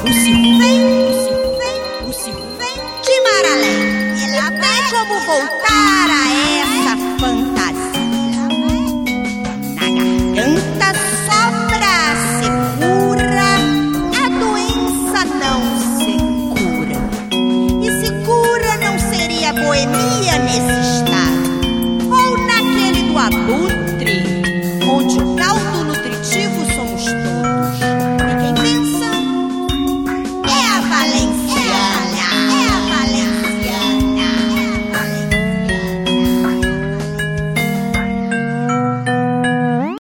O circo vem, o circo vem, o circo vem de Maralé. E lá tem como voltar a essa fantasia. Na garganta sobra a secura, a doença não se cura. E se cura não seria boemia nesse estado, ou naquele do abuso.